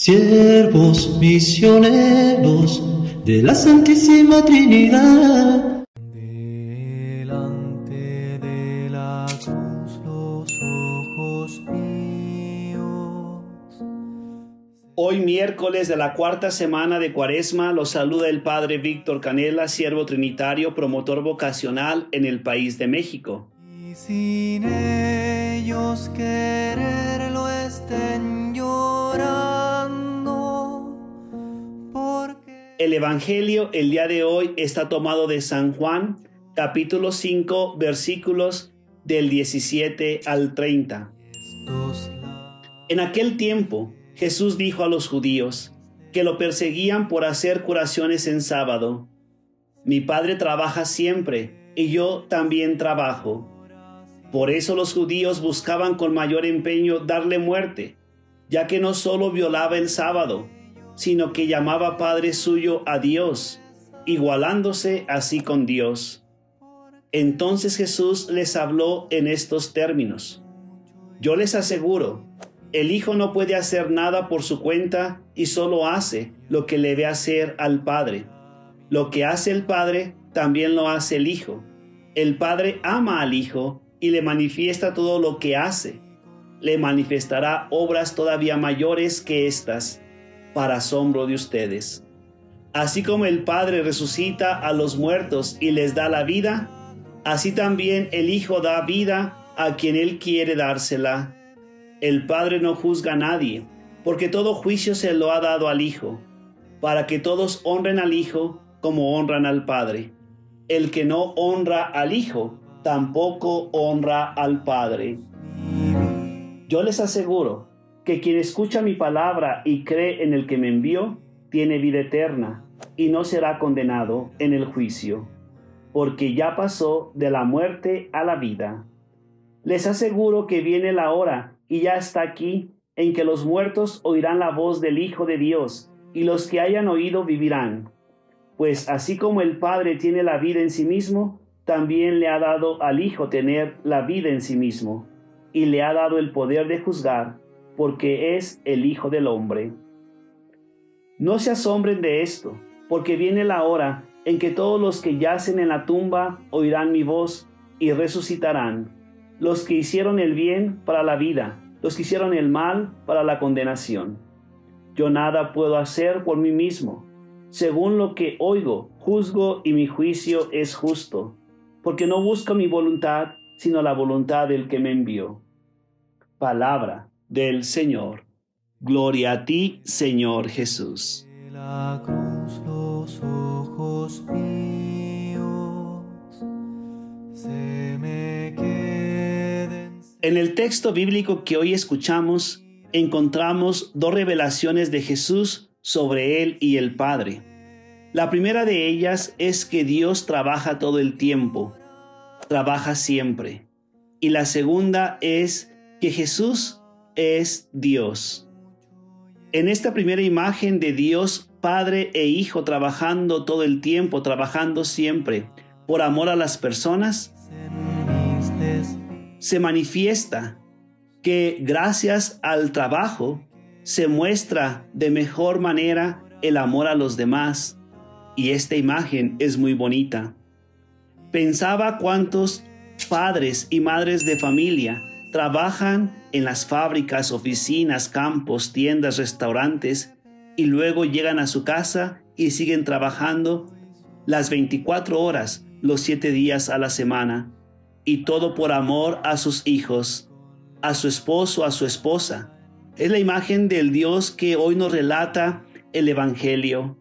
siervos misioneros de la Santísima Trinidad. Delante de la cruz los ojos míos. Hoy miércoles de la cuarta semana de Cuaresma los saluda el Padre Víctor Canela, siervo trinitario, promotor vocacional en el país de México. Y sin ellos quererlo El Evangelio el día de hoy está tomado de San Juan, capítulo 5, versículos del 17 al 30. estos la- En aquel tiempo, Jesús dijo a los judíos que lo perseguían por hacer curaciones en sábado, Mi Padre trabaja siempre y yo también trabajo. Por eso los judíos buscaban con mayor empeño darle muerte, ya que no solo violaba el sábado, sino que llamaba Padre suyo a Dios, igualándose así con Dios. Entonces Jesús les habló en estos términos. Yo les aseguro, el Hijo no puede hacer nada por su cuenta y solo hace lo que le ve hacer al Padre. Lo que hace el Padre también lo hace el Hijo. El Padre ama al Hijo y le manifiesta todo lo que hace. Le manifestará obras todavía mayores que estas, para asombro de ustedes. Así como el Padre resucita a los muertos y les da la vida, así también el Hijo da vida a quien Él quiere dársela. El Padre no juzga a nadie, porque todo juicio se lo ha dado al Hijo, para que todos honren al Hijo como honran al Padre. El que no honra al Hijo, tampoco honra al Padre. Yo les aseguro que quien escucha mi palabra y cree en el que me envió, tiene vida eterna y no será condenado en el juicio, porque ya pasó de la muerte a la vida. Les aseguro que viene la hora y ya está aquí en que los muertos oirán la voz del Hijo de Dios y los que hayan oído vivirán. Pues así como el Padre tiene la vida en sí mismo, también le ha dado al Hijo tener la vida en sí mismo y le ha dado el poder de juzgar porque es el Hijo del Hombre. No se asombren de esto, porque viene la hora en que todos los que yacen en la tumba oirán mi voz y resucitarán los que hicieron el bien para la vida, los que hicieron el mal para la condenación. Yo nada puedo hacer por mí mismo. Según lo que oigo, juzgo y mi juicio es justo, porque no busco mi voluntad, sino la voluntad del que me envió. Palabra del Señor. Gloria a ti, Señor Jesús. de la cruz los ojos míos se me queden. En el texto bíblico que hoy escuchamos, encontramos dos revelaciones de Jesús sobre Él y el Padre. La primera de ellas es que Dios trabaja todo el tiempo, trabaja siempre. Y la segunda es que Jesús es Dios. En esta primera imagen de Dios, Padre e Hijo trabajando todo el tiempo, trabajando siempre, por amor a las personas, se manifiesta que gracias al trabajo se muestra de mejor manera el amor a los demás. Y esta imagen es muy bonita. Pensaba cuántos padres y madres de familia trabajan en las fábricas, oficinas, campos, tiendas, restaurantes y luego llegan a su casa y siguen trabajando las 24 horas, los 7 días a la semana y todo por amor a sus hijos, a su esposo, a su esposa. Es la imagen del Dios que hoy nos relata el Evangelio.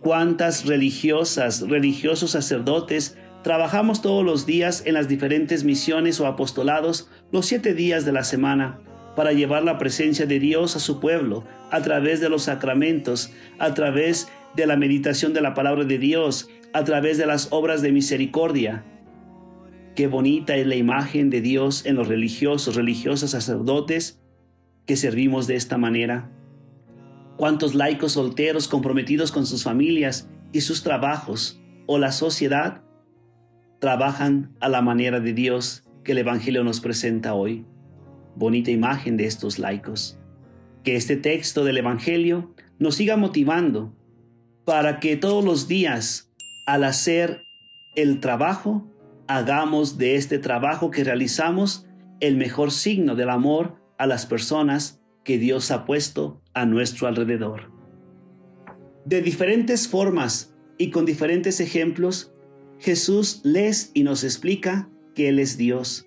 Cuántas religiosas, religiosos sacerdotes trabajamos todos los días en las diferentes misiones o apostolados los siete días de la semana para llevar la presencia de Dios a su pueblo a través de los sacramentos, a través de la meditación de la palabra de Dios, a través de las obras de misericordia. Qué bonita es la imagen de Dios en los religiosos, religiosas, sacerdotes que servimos de esta manera. Cuántos laicos solteros comprometidos con sus familias y sus trabajos o la sociedad trabajan a la manera de Dios que el Evangelio nos presenta hoy. Bonita imagen de estos laicos. Que este texto del Evangelio nos siga motivando para que todos los días, al hacer el trabajo, hagamos de este trabajo que realizamos el mejor signo del amor a las personas que Dios ha puesto a nuestro alrededor. De diferentes formas y con diferentes ejemplos, Jesús les y nos explica que Él es Dios.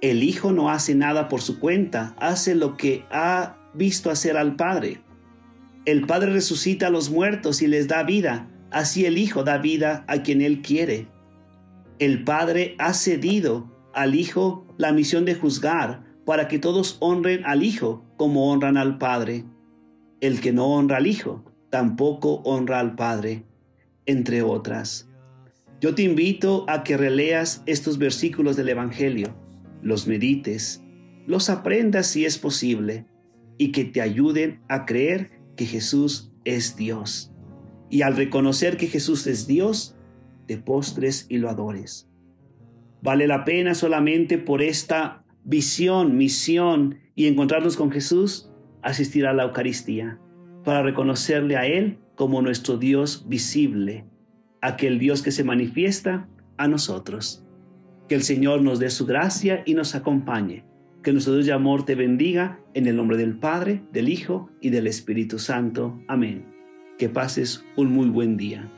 El Hijo no hace nada por su cuenta, hace lo que ha visto hacer al Padre. El Padre resucita a los muertos y les da vida, así el Hijo da vida a quien Él quiere. El Padre ha cedido al Hijo la misión de juzgar para que todos honren al Hijo como honran al Padre. El que no honra al Hijo tampoco honra al Padre, entre otras. Yo te invito a que releas estos versículos del Evangelio, los medites, los aprendas si es posible y que te ayuden a creer que Jesús es Dios. Y al reconocer que Jesús es Dios, te postres y lo adores. Vale la pena solamente por esta visión, misión y encontrarnos con Jesús, asistir a la Eucaristía, para reconocerle a Él como nuestro Dios visible, aquel Dios que se manifiesta a nosotros. Que el Señor nos dé su gracia y nos acompañe. Que nuestro Dios de amor te bendiga en el nombre del Padre, del Hijo y del Espíritu Santo. Amén. Que pases un muy buen día.